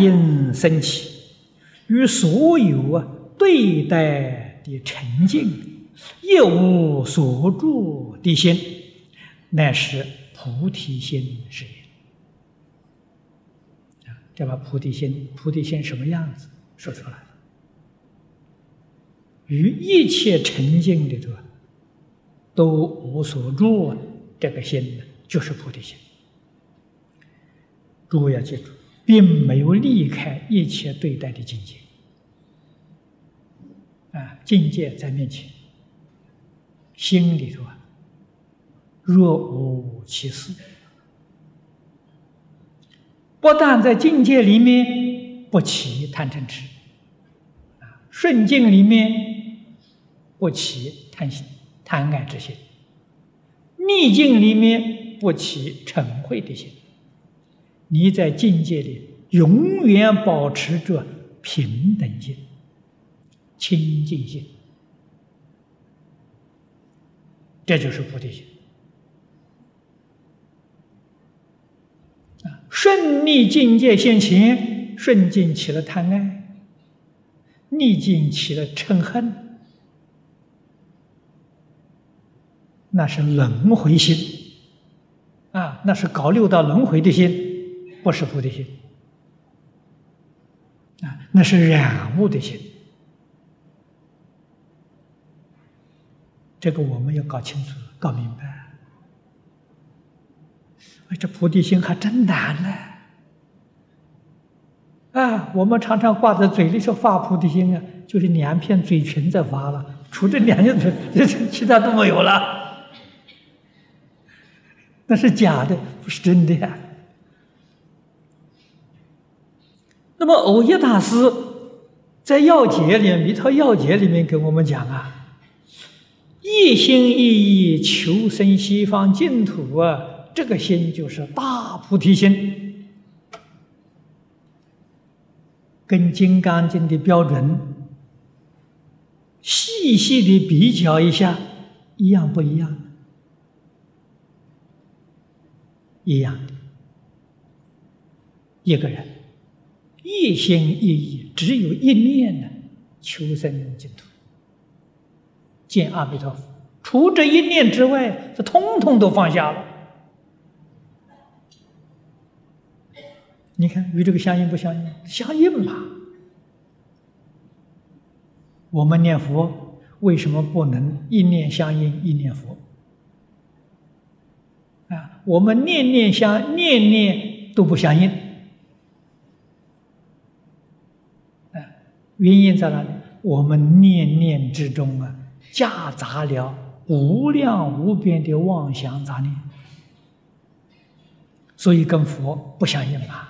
因生起，与所有啊对待的沉静，一无所住的心，乃是菩提心是也。这把菩提心，菩提心什么样子说出来了？与一切沉静里头都无所住，这个心呢，就是菩提心。诸位要记住，并没有离开一切对待的境界，啊，境界在面前，心里头啊，若无其事。不但在境界里面不起贪嗔痴，啊，顺境里面不起贪心、贪爱之心，逆境里面不起嗔恚的心。你在境界里永远保持着平等心、清净心，这就是菩提心。啊，顺逆境界现前，顺境起了贪爱，逆境起了嗔恨，那是轮回心，啊，那是搞六道轮回的心。不是菩提心啊，那是染物的心。这个我们要搞清楚、搞明白。哎，这菩提心还真难呢！啊，我们常常挂在嘴里说发菩提心啊，就是两片嘴唇在发了，除这两片嘴，其他都没有了。那是假的，不是真的呀。那么，藕益大师在要解里面，弥陀要解里面给我们讲啊，一心一意求生西方净土啊，这个心就是大菩提心，跟《金刚经》的标准细细的比较一下，一样不一样？一样的，一个人。一心一意，只有一念呢，求生净土，见阿弥陀佛。除这一念之外，这通通都放下了。你看，与这个相应不相应？相应嘛。我们念佛，为什么不能一念相应一念佛？啊，我们念念相，念念都不相应。原因在哪里？我们念念之中啊，夹杂了无量无边的妄想杂念，所以跟佛不相应嘛。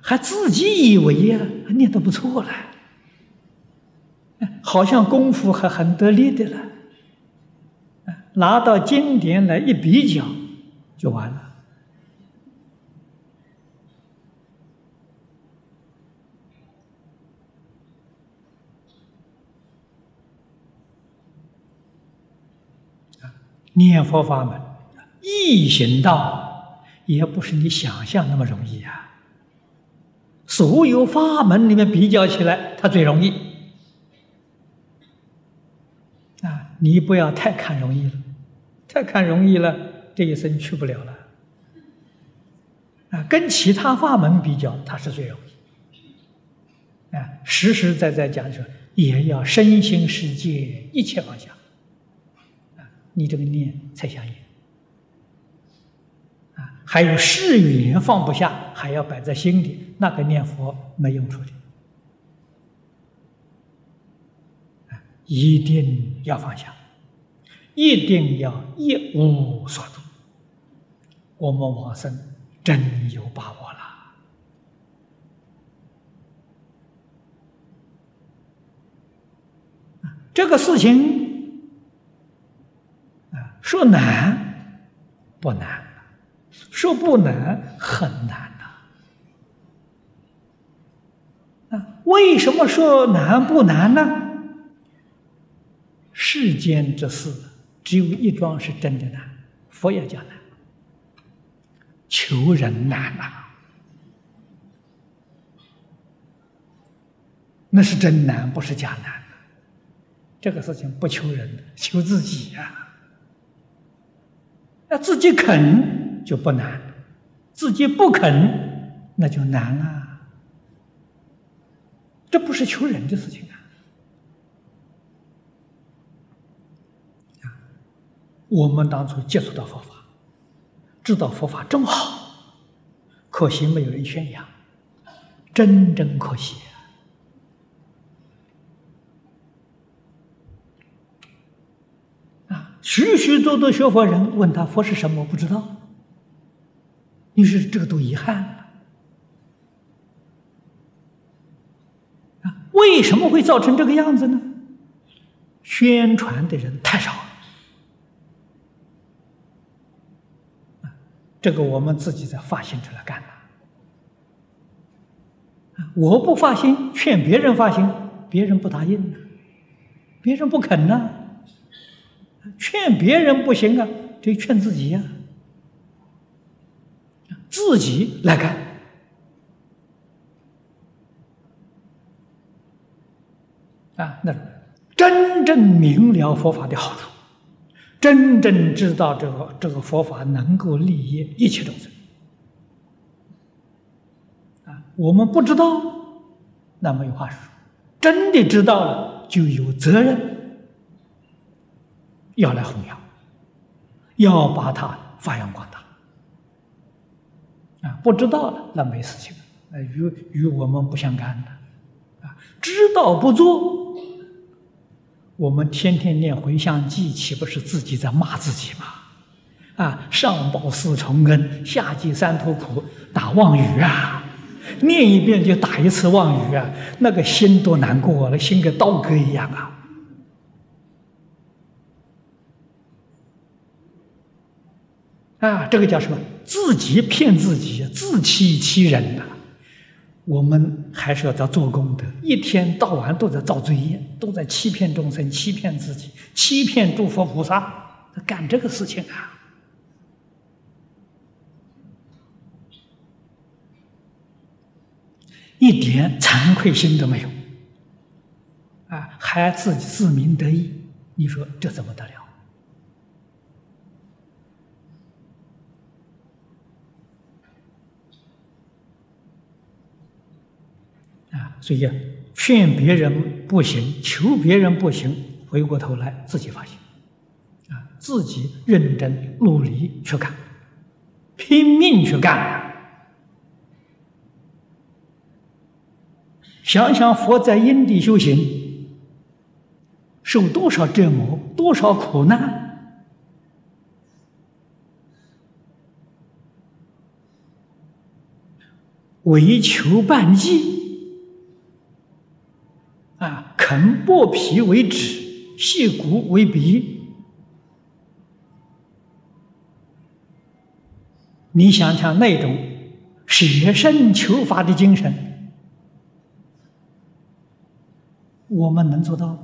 还自己以为呀，念的不错了，好像功夫还很得力的了，拿到经典来一比较，就完了。念佛法门，易行道，也不是你想象那么容易啊。所有法门里面比较起来，它最容易。啊，你不要太看容易了，太看容易了，这一生去不了了。啊，跟其他法门比较，它是最容易。啊，实实在在讲说，也要身心世界一切放下。你这个念才相应啊！还有誓言放不下，还要摆在心里，那个念佛没用处的！一定要放下，一定要一无所住。我们往生真有把握了这个事情。说难不难，说不难很难呐。啊，为什么说难不难呢？世间之事只有一桩是真的难，佛也讲难，求人难呐，那是真难，不是假难。这个事情不求人，求自己呀。那自己肯就不难，自己不肯那就难了。这不是求人的事情啊！啊，我们当初接触到佛法，知道佛法真好，可惜没有人宣扬，真真可惜。许许多多学佛人问他佛是什么，不知道。你说这个多遗憾啊！为什么会造成这个样子呢？宣传的人太少了这个我们自己在发心出来干的。我不发心，劝别人发心，别人不答应别人不肯呢。劝别人不行啊，得劝自己呀，自己来干啊！那真正明了佛法的好处，真正知道这个这个佛法能够利益一切众生啊！我们不知道，那没有话说；真的知道了，就有责任。要来弘扬，要把它发扬光大啊！不知道了，那没事情，那与与我们不相干的啊！知道不做，我们天天念回向记，岂不是自己在骂自己吗？啊！上报四重恩，下济三途苦，打妄语啊！念一遍就打一次妄语啊！那个心多难过啊，那心跟刀割一样啊！啊，这个叫什么？自己骗自己，自欺欺人呐！我们还是要在做功德，一天到晚都在造罪业，都在欺骗众生，欺骗自己，欺骗诸佛菩萨，干这个事情啊！一点惭愧心都没有，啊，还自己自鸣得意，你说这怎么得了？啊，所以啊劝别人不行，求别人不行，回过头来自己发现，啊，自己认真努力去干，拼命去干。想想佛在因地修行，受多少折磨，多少苦难，为求半计。啊，破皮为纸，细骨为笔。你想想那种舍身求法的精神，我们能做到吗？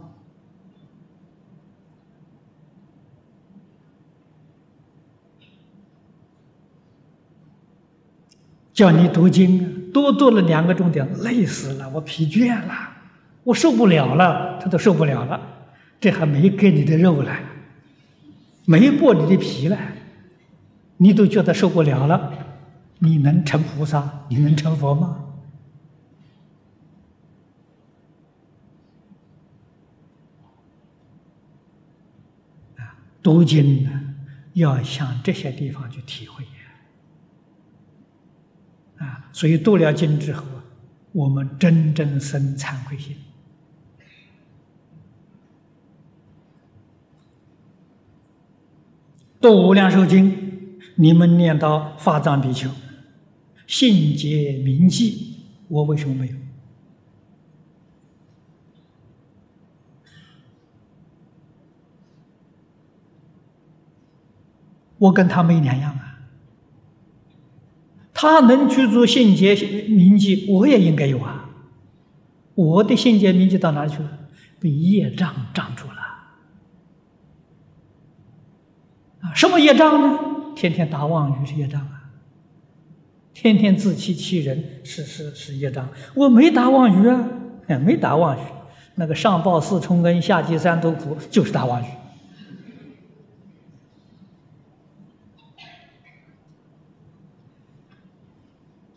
叫你读经，多读了两个钟点，累死了，我疲倦了。我受不了了，他都受不了了，这还没给你的肉来，没剥你的皮来，你都觉得受不了了，你能成菩萨？你能成佛吗？啊，读经呢，要向这些地方去体会啊，所以读了经之后，我们真正生惭愧心。读无量寿经，你们念到法藏比丘，信解铭记，我为什么没有？我跟他没两样啊。他能去做信解铭记，我也应该有啊。我的信解铭记到哪里去了？被业障障住了。啊，什么业障呢？天天打妄语是业障啊，天天自欺欺人是是是业障。我没打妄语啊，没打妄语，那个上报四重恩，下济三途苦，就是打妄语。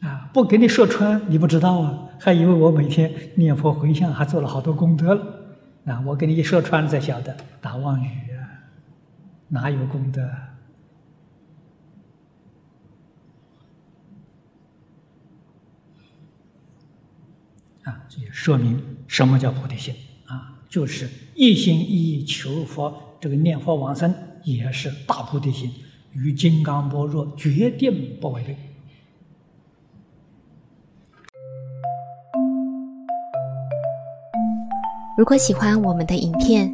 啊，不给你说穿，你不知道啊，还以为我每天念佛回向，还做了好多功德了。啊，我给你一说穿，才晓得打妄语，哪有功德？啊，这也说明什么叫菩提心啊？就是一心一意求佛，这个念佛往生也是大菩提心，与金刚般若决定不违背。如果喜欢我们的影片，